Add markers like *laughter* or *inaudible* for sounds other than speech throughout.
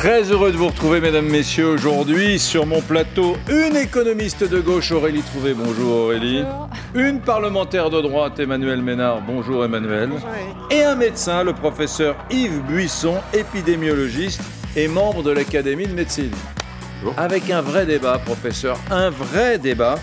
Très heureux de vous retrouver, mesdames, messieurs, aujourd'hui sur mon plateau. Une économiste de gauche, Aurélie Trouvé. Bonjour Aurélie. Une parlementaire de droite, Emmanuel Ménard. Bonjour Emmanuel. Et un médecin, le professeur Yves Buisson, épidémiologiste et membre de l'Académie de médecine. Avec un vrai débat, professeur, un vrai débat.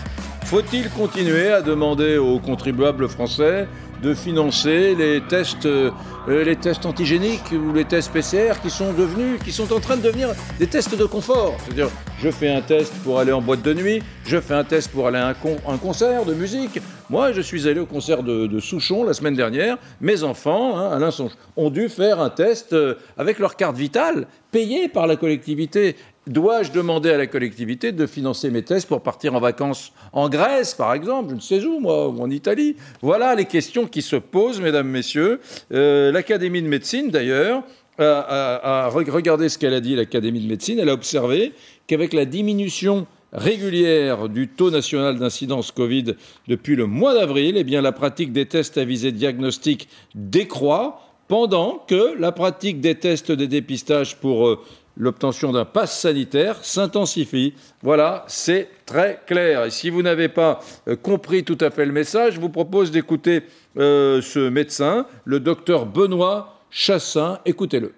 Faut-il continuer à demander aux contribuables français de financer les tests, euh, les tests antigéniques ou les tests PCR qui sont devenus, qui sont en train de devenir des tests de confort. C'est-à-dire, je fais un test pour aller en boîte de nuit, je fais un test pour aller à un, concert de musique. Moi, je suis allé au concert de, Souchon la semaine dernière. Mes enfants, hein, Alain Songe, ont dû faire un test euh, avec leur carte vitale, payée par la collectivité. Dois-je demander à la collectivité de financer mes tests pour partir en vacances en Grèce, par exemple, je ne sais où, moi, ou en Italie Voilà les questions qui se posent, mesdames, messieurs. Euh, L'Académie de médecine, d'ailleurs, a, regardé ce qu'elle a dit, l'Académie de médecine. Elle a observé qu'avec la diminution régulière du taux national d'incidence Covid depuis le mois d'avril, eh la pratique des tests à visée diagnostique décroît pendant que la pratique des tests de dépistage pour euh, l'obtention d'un pass sanitaire s'intensifie. Voilà, c'est très clair. Et si vous n'avez pas euh, compris tout à fait le message, je vous propose d'écouter euh, ce médecin, le docteur Benoît Chassin. Écoutez-le.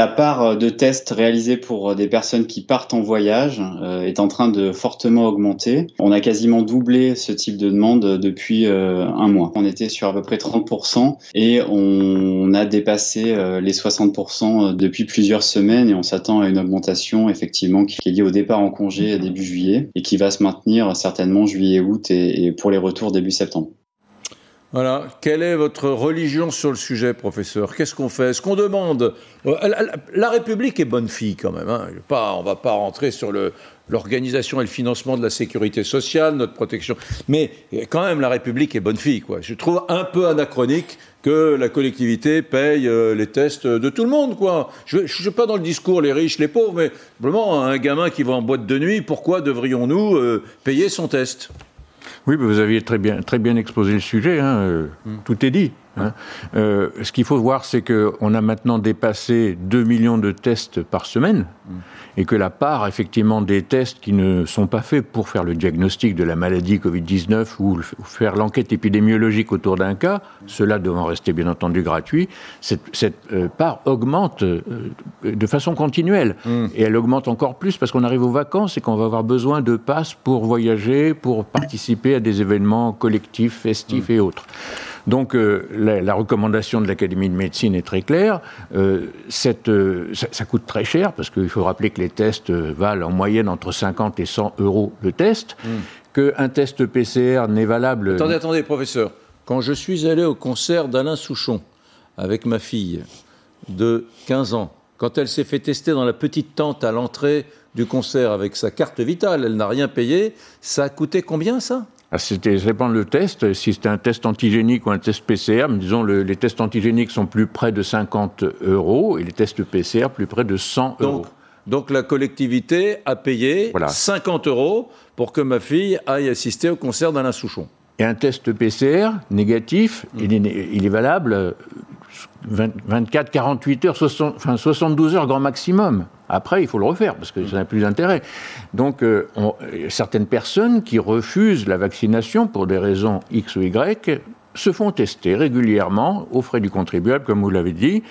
La part euh, de tests réalisés pour euh, des personnes qui partent en voyage euh, est en train de fortement augmenter. On a quasiment doublé ce type de demande depuis un mois. On était sur à peu près 30% et on a dépassé les 60% depuis plusieurs semaines et on s'attend à une augmentation effectivement qui est liée au départ en congé début juillet et qui va se maintenir certainement juillet-août et pour les retours début septembre. Voilà. Quelle est votre religion sur le sujet, professeur? Qu'est-ce qu'on fait? Est-ce qu'on demande euh, la, République est bonne fille quand même. Hein. Pas, on ne va pas rentrer sur l'organisation et le financement de la sécurité sociale, notre protection. Mais quand même, la République est bonne fille. Quoi. Je trouve un peu anachronique que la collectivité paye euh, les tests de tout le monde. Quoi. Je ne suis pas dans le discours les riches, les pauvres, mais vraiment, un gamin qui va en boîte de nuit, pourquoi devrions-nous euh, payer son test? Oui, vous aviez très bien, très bien exposé le sujet. Hein, euh, hmm. Tout est dit. Hein. Euh, ce qu'il faut voir, c'est qu'on a maintenant dépassé 2 millions de tests par semaine mm. et que la part, effectivement, des tests qui ne sont pas faits pour faire le diagnostic de la maladie Covid-19 ou faire l'enquête épidémiologique autour d'un cas, cela devant rester bien entendu gratuit, cette, euh, part augmente euh, de façon continuelle. Et elle augmente encore plus parce qu'on arrive aux vacances et qu'on va avoir besoin de passes pour voyager, pour participer à des événements collectifs, festifs et autres. Donc euh, la, recommandation de l'Académie de médecine est très claire. Euh, euh, ça, coûte très cher parce qu'il faut rappeler que les tests valent en moyenne entre 50 et 100 euros le test. Hmm. Qu'un test PCR n'est valable. Attendez, attendez, professeur. Quand je suis allé au concert d'Alain Souchon avec ma fille de 15 ans, quand elle s'est fait tester dans la petite tente à l'entrée du concert avec sa carte vitale, elle n'a rien payé, ça a coûté combien ça? C'était, ça dépend le test. Si c'était un test antigénique ou un test PCR, disons les tests antigéniques sont plus près de 50 euros et les tests PCR plus près de 100 euros. Donc la collectivité a payé 50 euros pour que ma fille aille assister au concert d'Alain Souchon. Et un test PCR négatif, mm. il, est, valable 24, 48 heures, enfin 72 heures grand maximum. Après, il faut le refaire parce que ça n'a plus d'intérêt. Donc, euh, certaines personnes qui refusent la vaccination pour des raisons X ou Y se font tester régulièrement aux frais du contribuable, comme vous l'avez dit,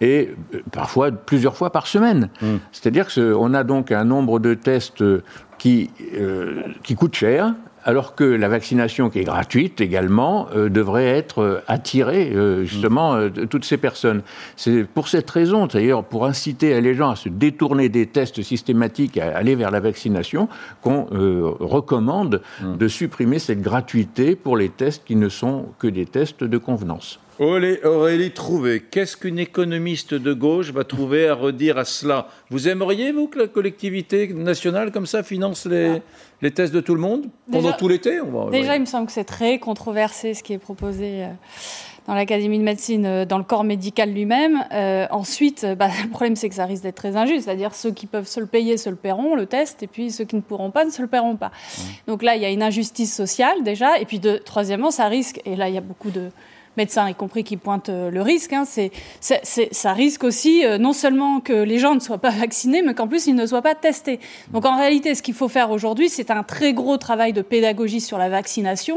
et euh, parfois plusieurs fois par semaine. Mm. C'est-à-dire qu'on a donc un nombre de tests qui, euh, qui coûtent cher, alors que la vaccination qui est gratuite également euh, devrait être euh, attirée euh, justement de toutes ces personnes. C'est pour cette raison, d'ailleurs, pour inciter les gens à se détourner des tests systématiques, à aller vers la vaccination, qu'on recommande mmh. de supprimer cette gratuité pour les tests qui ne sont que des tests de convenance. Aurélie Trouvé, qu'est-ce qu'une économiste de gauche va trouver à redire à cela Vous aimeriez, vous, que la collectivité nationale, comme ça, finance les, les tests de tout le monde pendant tout l'été Déjà, il me semble que c'est très controversé ce qui est proposé. Euh, dans l'Académie de médecine, euh, dans le corps médical lui-même. Euh, ensuite, bah, *laughs* le problème, c'est que ça risque d'être très injuste. C'est-à-dire ceux qui peuvent se le payer se le paieront, le test, et puis ceux qui ne pourront pas ne se le paieront pas. Donc là, il y a une injustice sociale déjà. Et puis, de, troisièmement, ça risque, et là, il y a beaucoup de, médecins y compris qui pointent le risque. Hein. C'est, ça risque aussi non seulement que les gens ne soient pas *laughs* vaccinés, mais qu'en plus ils ne soient pas testés. Donc en réalité, ce qu'il faut faire aujourd'hui, c'est un très gros travail de pédagogie sur la vaccination,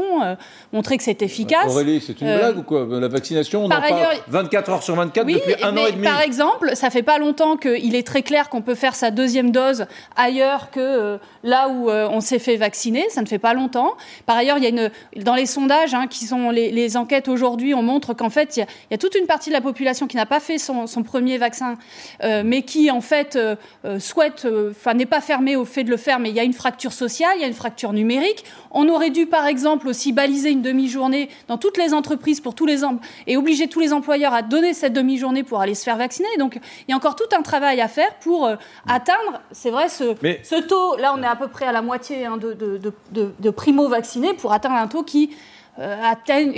montrer que c'est efficace. Aurélie, c'est une blague ou quoi? La vaccination, on en parle 24 heures sur 24 depuis un an et demi. Par exemple, ça fait pas longtemps qu'il est très clair qu'on peut faire sa deuxième dose ailleurs que là où on s'est fait vacciner. Ça ne fait pas longtemps. Par ailleurs, il y a une, dans les sondages, hein, qui sont les, enquêtes aujourd'hui, on montre qu'en fait, il y, a, toute une partie de la population qui n'a pas fait son, premier vaccin, euh, mais qui en fait euh, euh, souhaite, enfin n'est pas fermée au fait de le faire, mais il y a une fracture sociale, il y a une fracture numérique. On aurait dû, par exemple, aussi baliser une demi-journée dans toutes les entreprises pour tous les et obliger tous les employeurs à donner cette demi-journée pour aller se faire vacciner. Donc, il y a encore tout un travail à faire pour atteindre, c'est vrai, ce, ce, taux. Là, on est à peu près à la moitié hein, de, de, de, de primo-vaccinés pour atteindre un taux qui euh,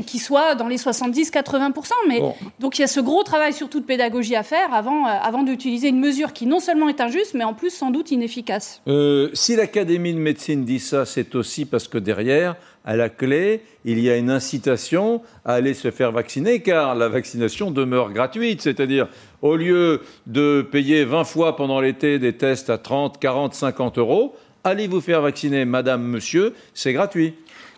qui soit dans les 70-80%. Mais donc il y a ce gros travail surtout de pédagogie à faire avant, euh, avant d'utiliser une mesure qui non seulement est injuste, mais en plus sans doute inefficace. Euh, si l'Académie de médecine dit ça, c'est aussi parce que derrière, à la clé, il y a une incitation à aller se faire vacciner, car la vaccination demeure gratuite. C'est-à-dire, au lieu de payer 20 fois pendant l'été des tests à 30, 40, 50 euros, allez vous faire vacciner, madame, monsieur, c'est gratuit.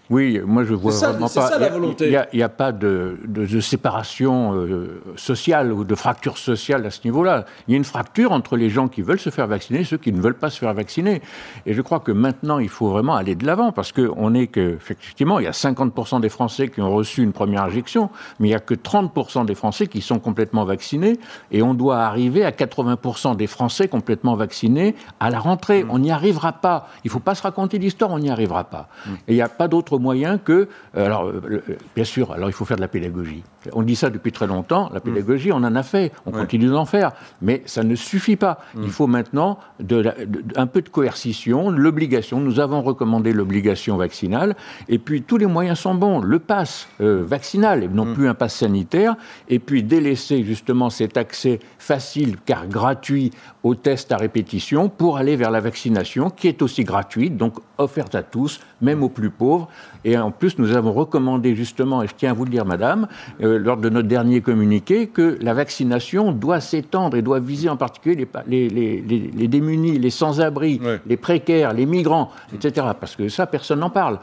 Oui, moi je vois vraiment pas. Ça, la volonté. Il n'y a, pas de, séparation euh, sociale ou de fracture sociale à ce niveau-là. Il y a une fracture entre les gens qui veulent se faire vacciner et ceux qui ne veulent pas se faire vacciner. Et je crois que maintenant il faut vraiment aller de l'avant parce qu'on est que, effectivement, il y a 50% des Français qui ont reçu une première injection, mais il n'y a que 30% des Français qui sont complètement vaccinés et on doit arriver à 80% des Français complètement vaccinés à la rentrée. Mm. On n'y arrivera pas. Il ne faut pas se raconter l'histoire, on n'y arrivera pas. Mm. Et il n'y a pas d'autre moyen que. Euh, alors, euh, bien sûr, alors il faut faire de la pédagogie. On dit ça depuis très longtemps. La mm. pédagogie, on en a fait. On continue d'en faire. Mais ça ne suffit pas. Mm. Il faut maintenant de, un peu de coercition, l'obligation. Nous avons recommandé l'obligation vaccinale. Et puis, tous les moyens sont bons. Le pass euh, vaccinal, et non mm. plus un pass sanitaire. Et puis, délaisser justement cet accès facile, car gratuit, aux tests à répétition pour aller vers la vaccination, qui est aussi gratuite, donc offerte à tous, même aux plus pauvres. Et en plus, nous avons recommandé justement, et je tiens à vous le dire, madame, euh, lors de notre dernier communiqué, que la vaccination doit s'étendre et doit viser en particulier les, les, les, démunis, les sans-abri, les précaires, les migrants, etc. Parce que ça, personne n'en parle.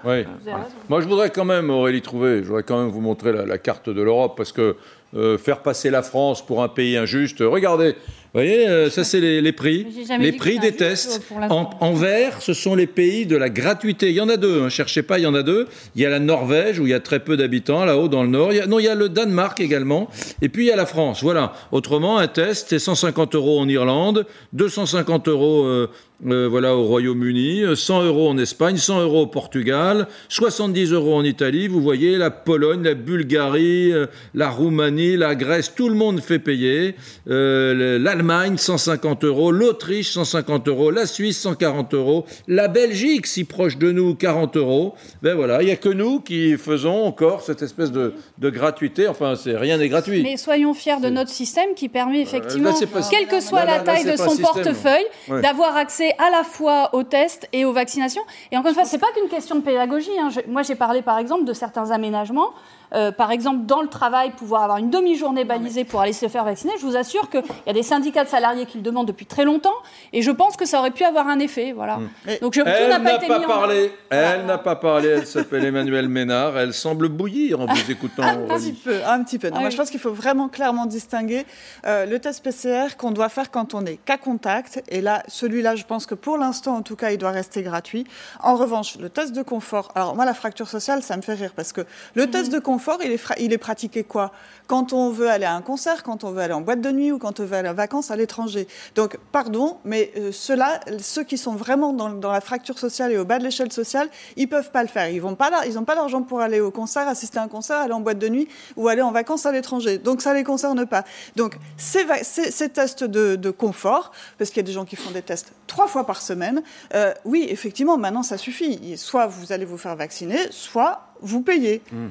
Moi, je voudrais quand même, Aurélie Trouvé, je voudrais quand même vous montrer la, carte de l'Europe, parce que euh, faire passer la France pour un pays injuste, regardez, voyez, euh, ça c'est les, prix. Les prix des tests. En, vert, ce sont les pays de la gratuité. Il y en a deux, ne hein, cherchez pas, il y en a deux. Il y a la Norvège, où il y a très peu d'habitants, là-haut dans le nord. non, il y a le Danemark également. Et puis il y a la France. Voilà. Autrement, un test, c'est 150 euros en Irlande, 250 euros euh, euh, voilà, au Royaume-Uni, 100 euros en Espagne, 100 euros au Portugal, 70 euros en Italie. Vous voyez, la Pologne, la Bulgarie, la Roumanie, la Grèce, tout le monde fait payer. L'Allemagne, l'Allemagne 150 euros, l'Autriche 150 euros, la Suisse 140 euros, la Belgique si proche de nous 40 euros. Ben voilà, il n'y a que nous qui faisons encore cette espèce de, gratuité. Enfin, c'est rien n'est gratuit. Mais soyons fiers de notre système qui permet euh, effectivement, quelle que soit la taille de son portefeuille, d'avoir accès à la fois aux tests et aux vaccinations. Et encore une fois, c'est pas qu'une question de pédagogie. Hein. moi, j'ai parlé par exemple de certains aménagements. Euh, par exemple, dans le travail, pouvoir avoir une demi-journée balisée pour aller se faire vacciner, je vous assure qu'il y a des syndicats de salariés qui le demandent depuis très longtemps, et je pense que ça aurait pu avoir un effet. Voilà. Hmm. Donc, je, elle n'a pas, pas parlé. Elle n'a pas parlé. Elle s'appelle Emmanuelle Ménard. Elle semble bouillir en vous écoutant. *laughs* un petit peu, un petit peu. moi, je pense qu'il faut vraiment clairement distinguer euh, le test PCR qu'on doit faire quand on est cas contact, et là, celui-là, je pense que pour l'instant, en tout cas, il doit rester gratuit. En revanche, le test de confort. Alors moi, la fracture sociale, ça me fait rire parce que le test de confort il est, il est pratiqué quoi? Quand on veut aller à un concert, quand on veut aller en boîte de nuit ou quand on veut aller en vacances à l'étranger. Donc, pardon, mais euh, ceux-là, ceux qui sont vraiment dans, la fracture sociale et au bas de l'échelle sociale, ils peuvent pas le faire. Ils n'ont pas, pas d'argent pour aller au concert, assister à un concert, aller en boîte de nuit ou aller en vacances à l'étranger. Donc, ça les concerne pas. Donc, ces, ces, tests de, confort, parce qu'il y a des gens qui font des tests trois fois par semaine, euh, oui, effectivement, maintenant, ça suffit. Soit vous allez vous faire vacciner, soit vous payez. Mmh.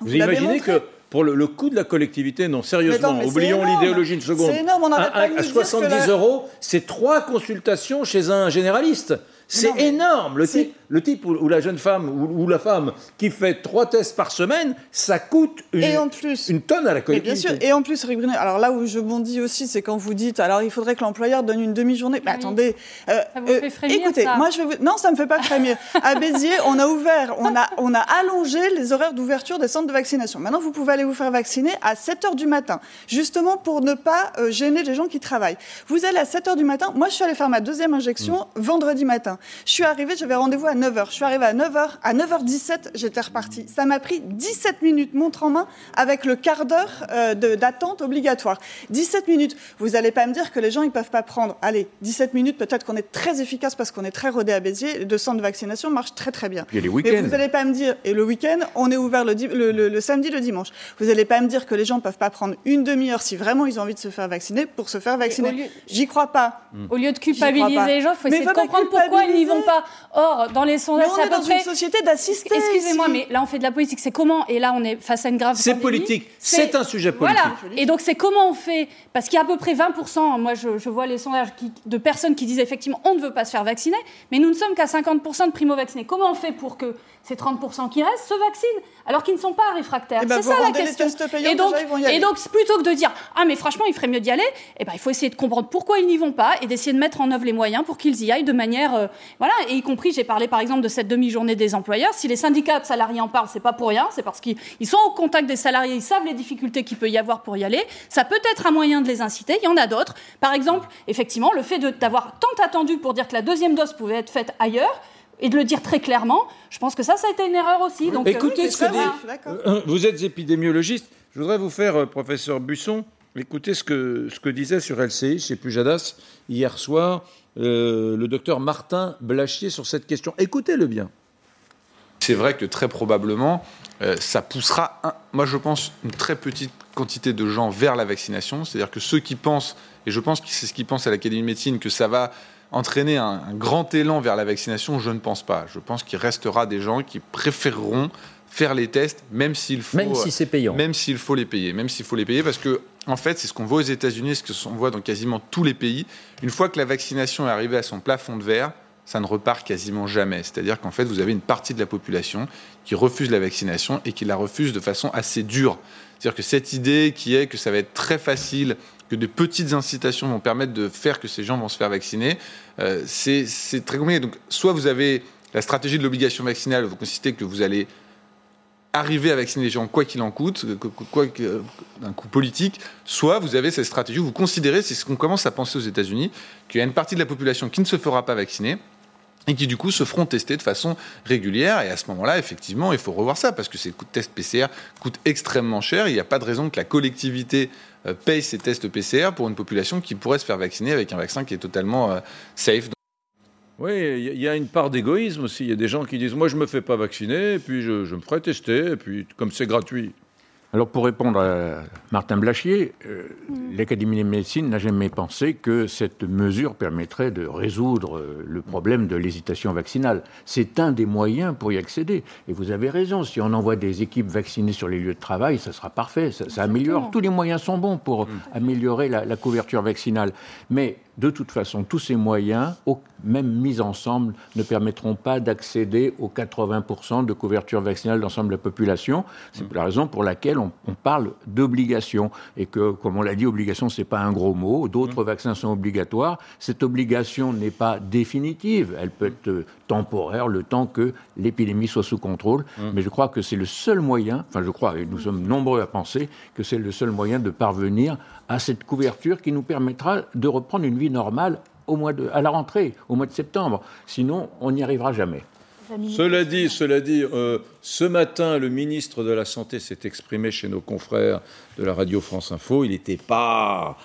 Vous, imaginez que pour le, coût de la collectivité, non, sérieusement, oublions l'idéologie une seconde. C'est énorme, on à, à 70 euros, c'est trois consultations chez un généraliste. C'est énorme. Le type, le type ou, la jeune femme ou, la femme qui fait trois tests par semaine, ça coûte une, et en plus, une tonne à la collectivité. bien sûr. Et en plus, alors là où je bondis aussi, c'est quand vous dites, alors il faudrait que l'employeur donne une demi-journée. Mais attendez, euh, ça vous fait frémir, écoutez, moi je vais vous... non, ça me fait pas frémir. à Béziers, on a ouvert, on a, on a allongé les horaires d'ouverture des centres de vaccination. Maintenant, vous pouvez aller vous faire vacciner à 7 heures du matin, justement pour ne pas euh, gêner les gens qui travaillent. Vous allez à 7 heures du matin. Moi, je suis allée faire ma deuxième injection mm. vendredi matin. Je suis arrivée, j'avais rendez-vous à 9 h. Je suis arrivée à 9 h. À 9h17, j'étais repartie. Ça m'a pris 17 minutes, montre en main, avec le quart d'heure euh, d'attente obligatoire. 17 minutes. Vous n'allez pas me dire que les gens, ils peuvent pas prendre. Allez, 17 minutes, peut-être qu'on est très efficace parce qu'on est très rodé à Béziers. Les deux centres de vaccination marchent très, très bien. Et les week-ends. vous n'allez pas me dire, et le week-end, on est ouvert le, le, samedi, le dimanche. Vous n'allez pas me dire que les gens ne peuvent pas prendre une demi-heure si vraiment ils ont envie de se faire vacciner pour se faire vacciner. J'y crois pas. Au lieu de culpabiliser les gens, il faut essayer de comprendre pourquoi ils n'y vont pas. Or, dans les sondages, c'est à peu près... une société d'assistance. Excusez-moi, mais là, on fait de la politique. C'est comment? Et là, on est face à une grave C'est politique. C'est un sujet politique. Voilà. Et donc, c'est comment on fait Parce qu'il y a à peu près 20%, moi, je, vois les sondages de personnes qui disent effectivement on ne veut pas se faire vacciner, mais nous ne sommes qu'à 50% de primo-vaccinés. Comment on fait pour que ces 30% qui restent se vaccinent alors qu'ils ne sont pas réfractaires. Eh ben, c'est ça la question. et, donc, et donc, plutôt que de dire ah mais franchement il ferait mieux d'y aller, eh ben, il faut essayer de comprendre pourquoi ils n'y vont pas et d'essayer de mettre en œuvre les moyens pour qu'ils y aillent de manière euh, voilà et y compris j'ai parlé par exemple de cette demi-journée des employeurs. Si les syndicats de salariés en parlent, c'est pas pour rien, c'est parce qu'ils sont au contact des salariés, ils savent les difficultés qu'il peut y avoir pour y aller. Ça peut être un moyen de les inciter. Il y en a d'autres. Par exemple, effectivement, le fait d'avoir tant attendu pour dire que la deuxième dose pouvait être faite ailleurs et de le dire très clairement, je pense que ça, ça a été une erreur aussi. Donc, Écoutez ce que dit. Euh, vous êtes épidémiologiste. Je voudrais vous faire, euh, professeur Busson, écouter ce que, ce que disait sur LCI chez Pujadas hier soir euh, le docteur Martin Blachier sur cette question. Écoutez-le bien. C'est vrai que très probablement, ça poussera, moi je pense, une très petite quantité de gens vers la vaccination. C'est-à-dire que ceux qui pensent, et je pense que c'est ce qu'ils pensent à l'Académie de médecine, que ça va entraîner un, grand élan vers la vaccination, je ne pense pas. Je pense qu'il restera des gens qui préféreront faire les tests, même s'il faut, même si c'est payant, même s'il faut les payer, même s'il faut les payer, parce que en fait, c'est ce qu'on voit aux États-Unis, ce qu'on voit dans quasiment tous les pays. Une fois que la vaccination est arrivée à son plafond de verre, ça ne repart quasiment jamais. C'est-à-dire qu'en fait, vous avez une partie de la population qui refuse la vaccination et qui la refuse de façon assez dure. C'est-à-dire que cette idée qui est que ça va être très facile que de petites incitations vont permettre de faire que ces gens vont se faire vacciner, euh, c'est très compliqué. Donc, soit vous avez la stratégie de l'obligation vaccinale, vous consistez que vous allez arriver à vacciner les gens quoi qu'il en coûte, quoi d'un coup politique, soit vous avez cette stratégie où vous considérez, c'est ce qu'on commence à penser aux États-Unis, qu'il y a une partie de la population qui ne se fera pas vacciner et qui du coup se feront tester de façon régulière. Et à ce moment-là, effectivement, il faut revoir ça parce que ces tests PCR coûtent extrêmement cher. Il n'y a pas de raison que la collectivité euh, paye ces tests PCR pour une population qui pourrait se faire vacciner avec un vaccin qui est totalement euh, safe. Oui, il y a une part d'égoïsme aussi. Il y a des gens qui disent Moi, je ne me fais pas vacciner, et puis je, me ferai tester, et puis comme c'est gratuit, alors pour répondre à Martin Blachier, euh, l'Académie de médecine n'a jamais pensé que cette mesure permettrait de résoudre euh, le problème de l'hésitation vaccinale. C'est un des moyens pour y accéder. Et vous avez raison, si on envoie des équipes vaccinées sur les lieux de travail, ça sera parfait, ça, améliore. Tous les moyens sont bons pour mm. améliorer la, la couverture vaccinale. Mais de toute façon, tous ces moyens, même mis ensemble, ne permettront pas d'accéder aux 80% de couverture vaccinale d'ensemble de la population. C'est la raison pour laquelle on, parle d'obligation. Et comme on l'a dit, obligation, ce n'est pas un gros mot. D'autres vaccins sont obligatoires. Cette obligation n'est pas définitive. Elle peut être temporaire, le temps que l'épidémie soit sous contrôle. Mmh. Mais je crois que c'est le seul moyen, enfin je crois, et nous sommes nombreux à penser, que c'est le seul moyen de parvenir à cette couverture qui nous permettra de reprendre une vie normale au mois de, à la rentrée, au mois de septembre. Sinon, on n'y arrivera jamais. Cela dit, cela dit euh, ce matin, le ministre de la Santé s'est exprimé chez nos confrères de la radio France Info. Il n'était pas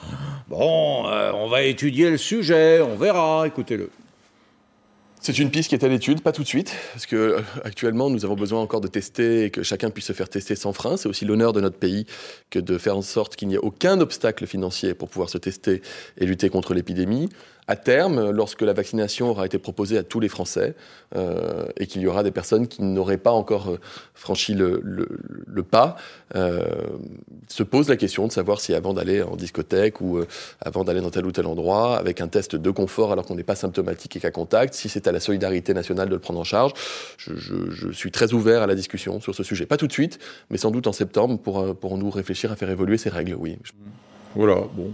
bon. Euh, on va étudier le sujet, on verra. Écoutez-le. C'est une piste qui est à l'étude, pas tout de suite, parce que euh, actuellement nous avons besoin encore de tester et que chacun puisse se faire tester sans frein. C'est aussi l'honneur de notre pays que de faire en sorte qu'il n'y ait aucun obstacle financier pour pouvoir se tester et lutter contre l'épidémie à terme, lorsque la vaccination aura été proposée à tous les Français euh, et qu'il y aura des personnes qui n'auraient pas encore euh, franchi le, pas, se pose la question de savoir si avant d'aller en discothèque ou avant d'aller dans tel ou tel endroit, avec un test de confort alors qu'on n'est pas symptomatique et qu'à contact, si c'est à la solidarité nationale de le prendre en charge. Je, suis très ouvert à la discussion sur ce sujet. Pas tout de suite, mais sans doute en septembre pour, pour nous réfléchir à faire évoluer ces règles, oui. Voilà, bon.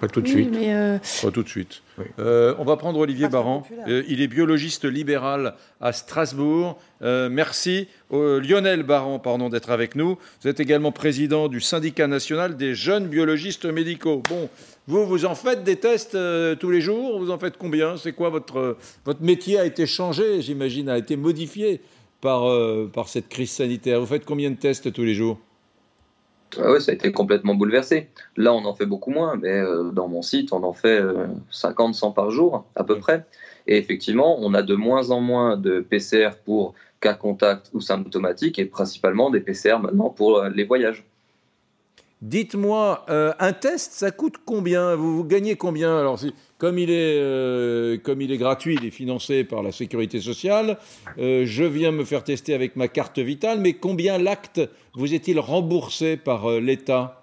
Pas tout de suite. Euh, Pas tout de suite. Euh, on va prendre Olivier Baran. Euh, il est biologiste libéral à Strasbourg. merci. Lionel Baran, pardon, d'être avec nous. Vous êtes également président du syndicat national des jeunes biologistes médicaux. Bon, vous, vous en faites des tests tous les jours? Vous en faites combien? C'est quoi votre, votre métier a été changé, j'imagine, a été modifié par, par cette crise sanitaire? Vous faites combien de tests tous les jours? Ah oui, ça a été complètement bouleversé. Là, on en fait beaucoup moins, mais euh, dans mon site, on en fait 50, euh, 100 par jour, à peu près. Et effectivement, on a de moins en moins de PCR pour cas contact ou symptomatiques, et principalement des PCR maintenant pour euh, les voyages. Dites-moi, un test, ça coûte combien? Vous, gagnez combien? Alors, comme il, est, comme il est gratuit, il est financé par la sécurité sociale, je viens me faire tester avec ma carte vitale, mais combien l'acte vous est-il remboursé par euh, l'État?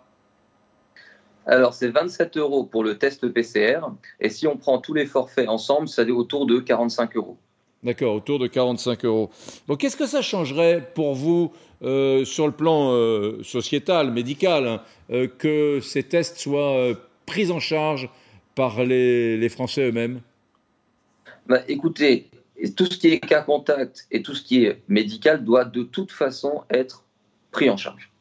Alors, c'est 27 euros pour le test PCR. Et si on prend tous les forfaits ensemble, ça est autour de 45 euros. D'accord, autour de 45 euros. Bon, qu'est-ce que ça changerait pour vous euh, sur le plan euh, sociétal, médical, hein, que ces tests soient pris en charge par les, Français eux-mêmes? Bah, Écoutez, tout ce qui est cas contact et tout ce qui est médical doit de toute façon être pris en charge.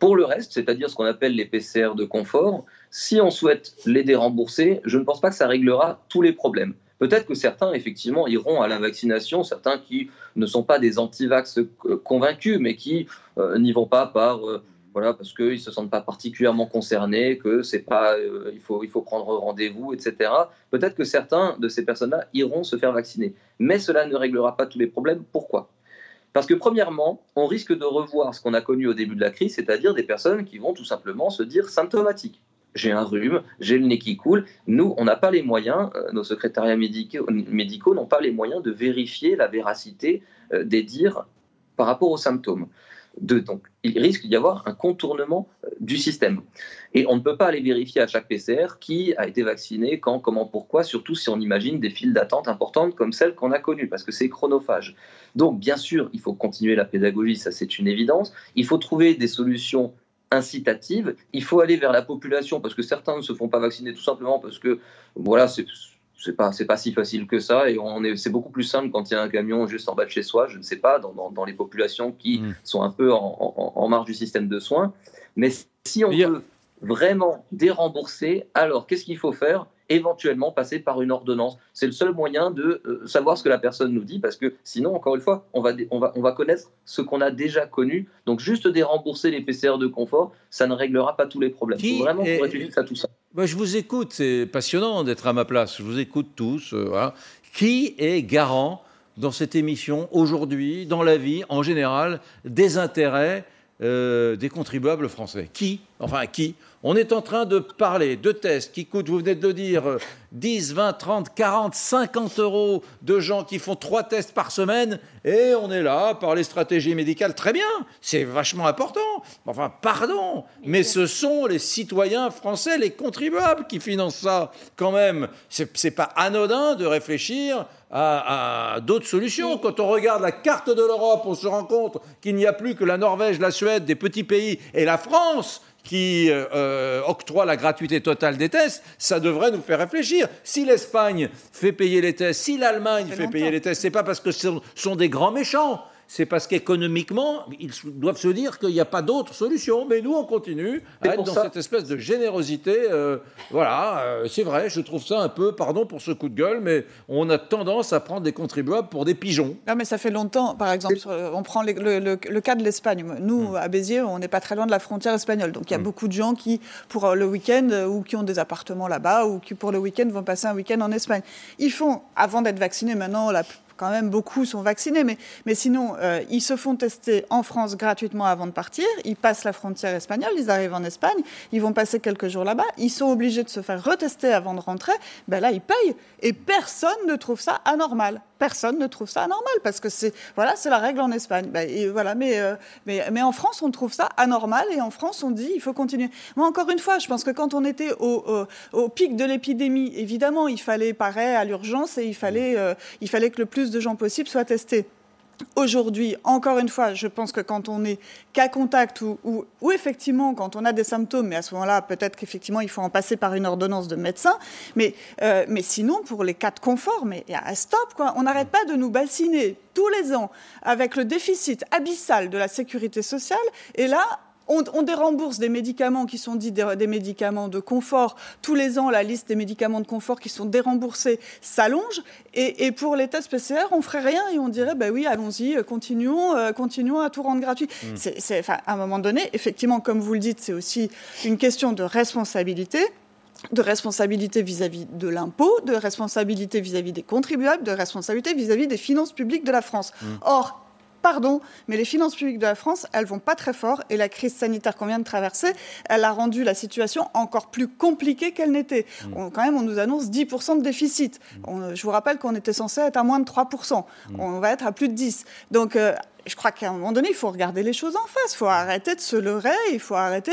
Pour le reste, c'est-à-dire ce qu'on appelle les PCR de confort, si on souhaite les dérembourser, je ne pense pas que ça réglera tous les problèmes. Peut-être que certains, effectivement, iront à la vaccination, certains qui ne sont pas des anti-vax convaincus, mais qui euh, n'y vont pas par, euh, voilà, parce qu'ils ne se sentent pas particulièrement concernés, que pas, euh, il, faut, il faut prendre rendez-vous, etc. Peut-être que certains de ces personnes-là iront se faire vacciner. Mais cela ne réglera pas tous les problèmes. Pourquoi? Parce que premièrement, on risque de revoir ce qu'on a connu au début de la crise, c'est-à-dire des personnes qui vont tout simplement se dire symptomatiques. J'ai un rhume, j'ai le nez qui coule. Nous, on n'a pas les moyens, euh, nos secrétariats médicaux, n'ont pas les moyens de vérifier la véracité euh, des dires par rapport aux symptômes. Donc, il risque d'y avoir un contournement euh, du système. Et on ne peut pas aller vérifier à chaque PCR qui a été vacciné, quand, comment, pourquoi, surtout si on imagine des files d'attente importantes comme celles qu'on a connues, parce que c'est chronophage. Donc, bien sûr, il faut continuer la pédagogie, ça c'est une évidence. Il faut trouver des solutions incitatives. Il faut aller vers la population, parce que certains ne se font pas vacciner tout simplement parce que, voilà, c'est c'est pas c'est pas si facile que ça et on est c'est beaucoup plus simple quand il y a un camion juste en bas de chez soi je ne sais pas dans, dans, les populations qui mm. sont un peu en, en, marge du système de soins mais si on veut vraiment dérembourser alors qu'est-ce qu'il faut faire? Éventuellement passer par une ordonnance c'est le seul moyen de euh, savoir ce que la personne nous dit parce que sinon encore une fois on va on va on va connaître ce qu'on a déjà connu donc juste dérembourser les PCR de confort ça ne réglera pas tous les problèmes faut vraiment tout ça je vous écoute, c'est passionnant d'être à ma place. Je vous écoute tous. Euh, Qui est garant dans cette émission aujourd'hui, dans la vie en général, des intérêts euh, des contribuables français Qui Enfin, qui On est en train de parler de tests qui coûtent, vous venez de le dire, 10, 20, 30, 40, 50 euros de gens qui font trois tests par semaine et on est là par les stratégies médicales. Très bien, c'est vachement important. Enfin, pardon, mais ce sont les citoyens français, les contribuables qui financent ça quand même. C'est pas anodin de réfléchir à, d'autres solutions. Quand on regarde la carte de l'Europe, on se rend compte qu'il n'y a plus que la Norvège, la Suède, des petits pays et la France qui euh, euh, octroie la gratuité totale des tests, ça devrait nous faire réfléchir. Si l'Espagne fait payer les tests, si l'Allemagne fait payer les tests, c'est pas parce que ce sont des grands méchants c'est parce qu'économiquement, ils doivent se dire qu'il n'y a pas d'autre solution. Mais nous, on continue à être dans cette espèce de générosité. Euh, voilà, euh, c'est vrai, je trouve ça un peu, pardon pour ce coup de gueule, mais on a tendance à prendre des contribuables pour des pigeons. Non, mais ça fait longtemps, par exemple, on prend le, cas de l'Espagne. Nous, hmm. à Béziers, on n'est pas très loin de la frontière espagnole. Donc il y a hmm. beaucoup de gens qui, pour euh, le week-end, ou qui ont des appartements là-bas, ou qui, pour le week-end, vont passer un week-end en Espagne. Ils font, avant d'être vaccinés, maintenant, la quand même beaucoup sont vaccinés, mais, sinon, euh, ils se font tester en France gratuitement avant de partir, ils passent la frontière espagnole, ils arrivent en Espagne, ils vont passer quelques jours là-bas, ils sont obligés de se faire retester avant de rentrer, ben là, ils payent. Et personne ne trouve ça anormal. personne ne trouve ça anormal parce que c'est voilà, c'est la règle en Espagne. Ben, et voilà, mais, euh, mais, en France, on trouve ça anormal et en France, on dit il faut continuer. Moi, encore une fois, je pense que quand on était au, au, pic de l'épidémie, évidemment, il fallait parer à l'urgence et il fallait, euh, il fallait que le plus de gens possible soient testés. Aujourd'hui, encore une fois, je pense que quand on est cas contact ou, effectivement quand on a des symptômes, mais à ce moment-là, peut-être qu'effectivement il faut en passer par une ordonnance de médecin. Mais, euh, mais sinon, pour les cas de confort, mais un stop, quoi. On n'arrête pas de nous bassiner tous les ans avec le déficit abyssal de la sécurité sociale. Et là, on, dérembourse des médicaments qui sont dits des, médicaments de confort. Tous les ans, la liste des médicaments de confort qui sont déremboursés s'allonge. Et, pour les tests PCR, on ferait rien et on dirait, ben oui, allons-y, euh, continuons, euh, continuons à tout rendre gratuit. Mm. C'est, à un moment donné, effectivement, comme vous le dites, c'est aussi une question de responsabilité de responsabilité vis-à-vis de l'impôt, de responsabilité vis-à-vis des contribuables, de responsabilité vis-à-vis des finances publiques de la France. Mm. Or, pardon, mais les finances publiques de la France, elles vont pas très fort et la crise sanitaire qu'on vient de traverser, elle a rendu la situation encore plus compliquée qu'elle n'était. Mmh. Quand même, on nous annonce 10% de déficit. Mmh. je vous rappelle qu'on était censé être à moins de 3%. Mmh. On va être à plus de 10. Donc, euh, je crois qu'à un moment donné, il faut regarder les choses en face. Il faut arrêter de se leurrer. Il faut arrêter.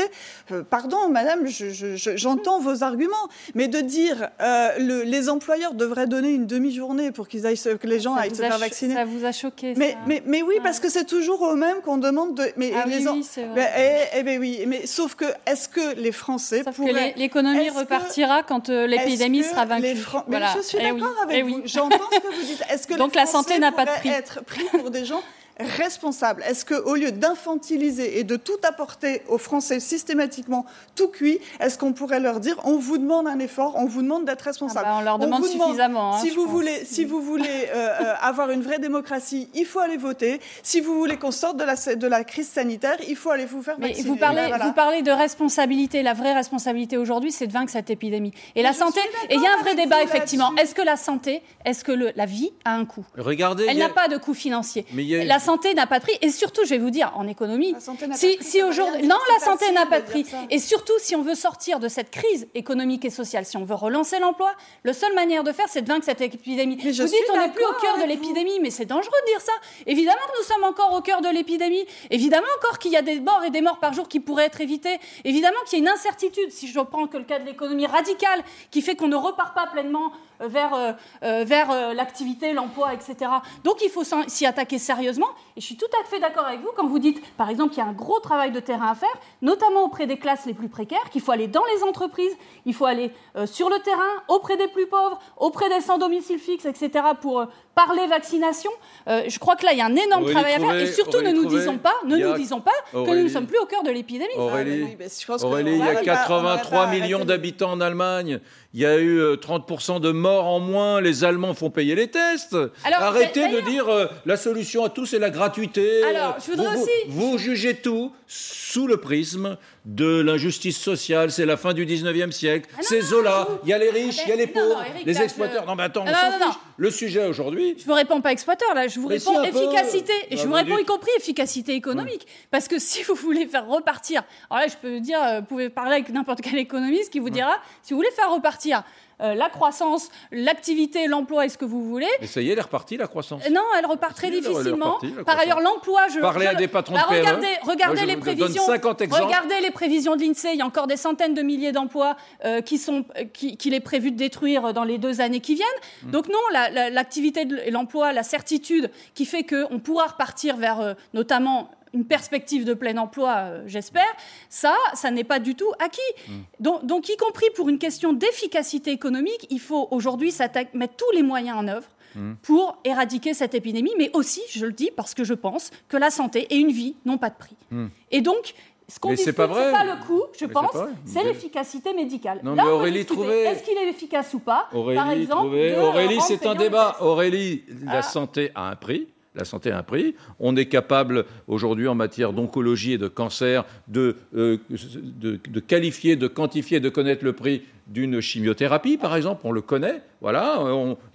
Euh, pardon, madame, j'entends vos arguments, mais de dire euh, le, les employeurs devraient donner une demi-journée pour qu'ils aillent que les gens aillent se faire vacciner. Ça vous a choqué mais, mais, mais, oui, parce que c'est toujours au même qu'on demande de. Mais ah les oui, c'est vrai. Eh, eh, ben oui, mais sauf que est-ce que les Français sauf pourraient... que l'économie repartira quand euh, l'épidémie sera vaincue. voilà. Mais je suis eh d'accord avec eh vous. J'entends ce que vous dites. Est-ce que *laughs* donc la santé n'a pas de prix. être pris pour des gens responsable Est-ce qu'au lieu d'infantiliser et de tout apporter aux Français systématiquement tout cuit, est-ce qu'on pourrait leur dire on vous demande un effort, on vous demande d'être responsable ah bah, On leur demande suffisamment. Hein, si, vous voulez, si vous voulez euh, euh, avoir une vraie démocratie, il faut aller voter. Si vous voulez qu'on sorte de la, de la crise sanitaire, il faut aller vous faire vacciner. vous parlez, vous parlez de responsabilité. La vraie responsabilité aujourd'hui, c'est de vaincre cette épidémie. Et la santé, et il y a un vrai débat effectivement. Est-ce que la santé, est-ce que le, la vie a un coût? Regardez. Elle n'a pas de coût financier. Mais y a... La santé n'a pas de prix. Et surtout, je vais vous dire, en économie, si, si aujourd'hui, non, la santé n'a pas de prix. Et surtout, si on veut sortir de cette crise économique et sociale, si on veut relancer l'emploi, la seule manière de faire, c'est de vaincre cette épidémie. vous dites, on n'est plus au cœur de l'épidémie, mais c'est dangereux de dire ça. Évidemment que nous sommes encore au cœur de l'épidémie. Évidemment encore qu'il y a des morts et des morts par jour qui pourraient être évités. Évidemment qu'il y a une incertitude, si je prends que le cas de l'économie radicale, qui fait qu'on ne repart pas pleinement vers, euh, euh, vers l'activité, l'emploi, etc. Donc il faut s'y attaquer sérieusement. Et je suis tout à fait d'accord avec vous quand vous dites, par exemple, qu'il y a un gros travail de terrain à faire, notamment auprès des classes les plus précaires, qu'il faut aller dans les entreprises, il faut aller sur le terrain, auprès des plus pauvres, auprès des sans domicile fixe, etc., pour parler vaccination. je crois que là, il y a un énorme travail à faire. Et surtout, ne nous disons pas, ne nous disons pas que nous ne sommes plus au cœur de l'épidémie. Aurélie, il y a 83 millions d'habitants en Allemagne il y a eu 30% euh, de morts en moins, les Allemands font payer les tests. Arrêtez de dire euh, la solution à tout, c'est la gratuité. Alors, je voudrais vous, aussi... vous, jugez tout sous le prisme de l'injustice sociale, c'est la fin du 19e siècle, ah c'est Zola, il y a les riches, il y a les pauvres, les exploiteurs. Non, mais attends, on s'en fiche. Le sujet aujourd'hui. Je vous réponds pas exploiteur, là, je vous réponds efficacité. Et je bah, vous réponds y compris efficacité économique. Parce que si vous voulez faire repartir, alors là, je peux dire, euh, vous pouvez parler avec n'importe quel économiste qui vous dira, si vous voulez faire repartir euh, la croissance, l'activité, l'emploi et ce que vous voulez. Mais ça y est, elle est repartie, la croissance Non, elle repart très difficilement. Par ailleurs, l'emploi, je... Parlez à des patrons de bah, Regardez, regardez les prévisions. Regardez les prévisions de l'INSEE. Il y a encore des centaines de milliers d'emplois euh, qui sont, qu'il est prévu de détruire dans les deux années qui viennent. Hmm. Donc non, l'activité et l'emploi, la certitude qui fait qu'on pourra repartir vers euh, notamment une perspective de plein emploi, euh, j'espère, ça, ça n'est pas du tout acquis. Mm. Donc, donc, y compris pour une question d'efficacité économique, il faut aujourd'hui mettre tous les moyens en œuvre mm. pour éradiquer cette épidémie, mais aussi, je le dis parce que je pense que la santé et une vie n'ont pas de prix. Mm. Et donc, ce qu'on dit, c'est pas, pas le coût, je pense, c'est l'efficacité médicale. Non, mais Aurélie Trouvé... Est-ce qu'il est efficace ou pas? Aurélie Par exemple, Aurélie, c'est un débat. Aurélie, la ah. santé a un prix la santé a un prix. On est capable aujourd'hui en matière d'oncologie et de cancer de, euh, de, qualifier, de quantifier, de connaître le prix d'une chimiothérapie, par exemple. On le connaît. Voilà.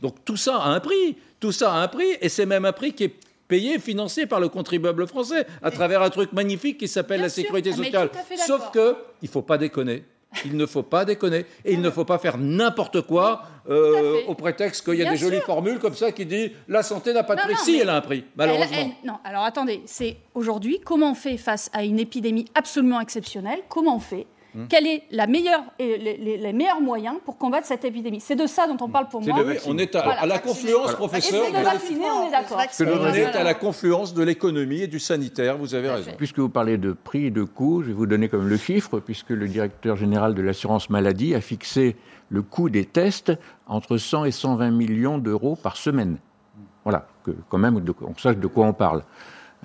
donc tout ça a un prix. Tout ça a un prix et c'est même un prix qui est payé, financé par le contribuable français à travers un truc magnifique qui s'appelle la sécurité sociale. Sauf que il faut pas déconner. Il ne faut pas déconner. Et il ne faut pas faire n'importe quoi euh, au prétexte qu'il y a des jolies formules comme ça qui disent la santé n'a pas de prix. si, elle a un prix, malheureusement. non, alors attendez, c'est aujourd'hui comment on fait face à une épidémie absolument exceptionnelle Comment on fait Hmm. Quel est la meilleure, les, meilleurs moyens pour combattre cette épidémie C'est de ça dont on parle pour moi. on est à, la confluence, professeur. de vacciner, on est d'accord. On est à la confluence de l'économie et du sanitaire, vous avez raison. Puisque vous parlez de prix et de coûts, je vais vous donner comme le chiffre, puisque le directeur général de l'assurance maladie a fixé le coût des tests entre 100 et 120 millions d'euros par semaine. Voilà, que quand même on sache de quoi on parle.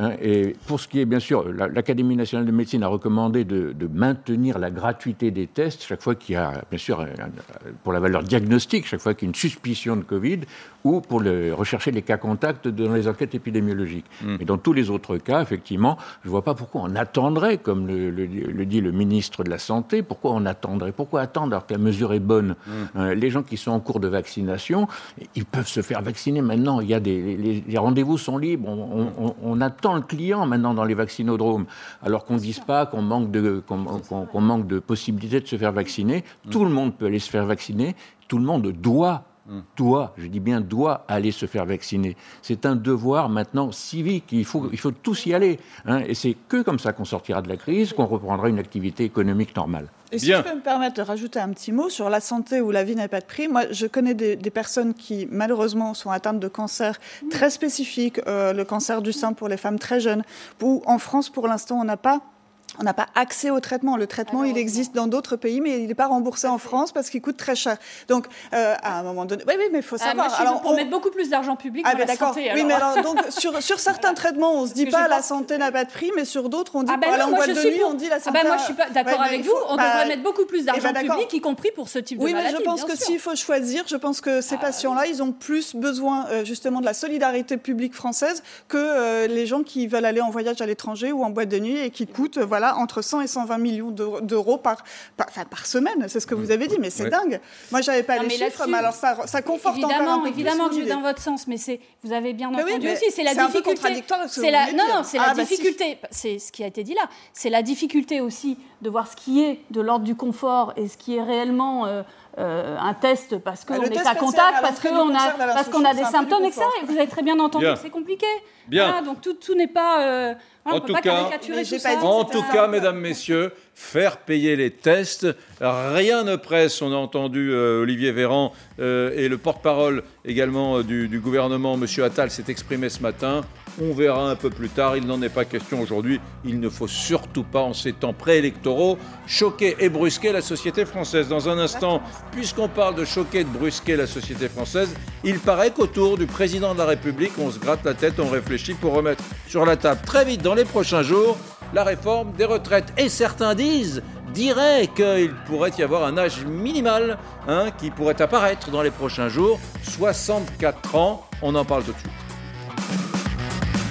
Hein, et pour ce qui est, bien sûr, l'Académie nationale de médecine a recommandé de, maintenir la gratuité des tests chaque fois qu'il y a, bien sûr, pour la valeur diagnostique, chaque fois qu'il y a une suspicion de Covid, ou pour le, rechercher les cas contacts dans les enquêtes épidémiologiques. Hmm. Mais dans tous les autres cas, effectivement, je ne vois pas pourquoi on attendrait, comme le, dit le ministre de la Santé, pourquoi on attendrait Pourquoi attendre alors que la mesure est bonne? Hmm. euh, Les gens qui sont en cours de vaccination, ils peuvent se faire vacciner maintenant. Il y a des, les, rendez-vous sont libres. on attend le client maintenant dans les vaccinodromes, alors qu'on ne dise pas qu'on manque, de, qu'on, manque de possibilités de se faire vacciner. Tout le monde peut aller se faire vacciner, tout le monde doit doit, je dis bien doit aller se faire vacciner. C'est un devoir maintenant civique. Il faut, il faut tous y aller. Hein. et c'est que comme ça qu'on sortira de la crise, qu'on reprendra une activité économique normale. Et si je peux me permettre de rajouter un petit mot sur la santé où la vie n'a pas de prix, moi je connais des, personnes qui malheureusement sont atteintes de cancers très spécifiques, euh, le cancer du sein pour les femmes très jeunes, où en France pour l'instant on n'a pas on n'a pas accès au traitement. Le traitement, il existe dans d'autres pays, mais il n'est pas remboursé en France parce qu'il coûte très cher. Donc, euh, à un moment donné, oui, oui, mais il faut ah, savoir. alors, on met beaucoup plus d'argent public ah, dans la santé. Oui, mais alors, donc, sur, sur *laughs* certains traitements, on se dit pas la santé n'a pas de prix, mais sur d'autres, on dit ah ben non, boîte de nuit, on dit la santé. Ah ben moi, je suis pas d'accord avec vous. On devrait bah, mettre beaucoup plus d'argent eh ben, public, y compris pour ce type de maladie. Oui, mais je pense que s'il faut choisir, je pense que ces patients-là, ils ont plus besoin euh, justement de la solidarité publique française que euh, les gens qui veulent aller en voyage à l'étranger ou en boîte de nuit et qui coûtent, voilà, entre 100 et 120 20 millions d'euros par, par, par semaine. C'est ce que vous avez dit, mais c'est dingue. Moi, j'avais pas les chiffres, mais alors ça, ça conforte évidemment, encore un Évidemment que je vais dans votre sens, mais vous avez bien entendu aussi, c'est la difficulté. C'est la, non, non, c'est la ah, bah, difficulté. C'est ce qui a été dit là. C'est la difficulté aussi de voir ce qui est de l'ordre du confort et ce qui est réellement euh, euh, un test parce qu'on est à contact, parce qu'on a, parce qu'on a des symptômes, etc. Et vous avez très bien entendu que c'est compliqué. Bien. donc tout, tout n'est pas. Euh, en tout cas, en tout cas, mesdames, messieurs, faire payer les tests, rien ne presse. On a entendu euh, Olivier Véran et le porte-parole également du, du, gouvernement, M. Attal, s'est exprimé ce matin. On verra un peu plus tard, il n'en est pas question aujourd'hui. Il ne faut surtout pas, en ces temps préélectoraux, choquer et brusquer la société française. Dans un instant, puisqu'on parle de choquer et de brusquer la société française, il paraît qu'autour du président de la République, on se gratte la tête, on réfléchit pour remettre sur la table très vite dans les prochains jours la réforme des retraites. Et certains disent, dirait qu'il pourrait y avoir un âge minimal hein, qui pourrait apparaître dans les prochains jours, 64 ans, on en parle tout de suite.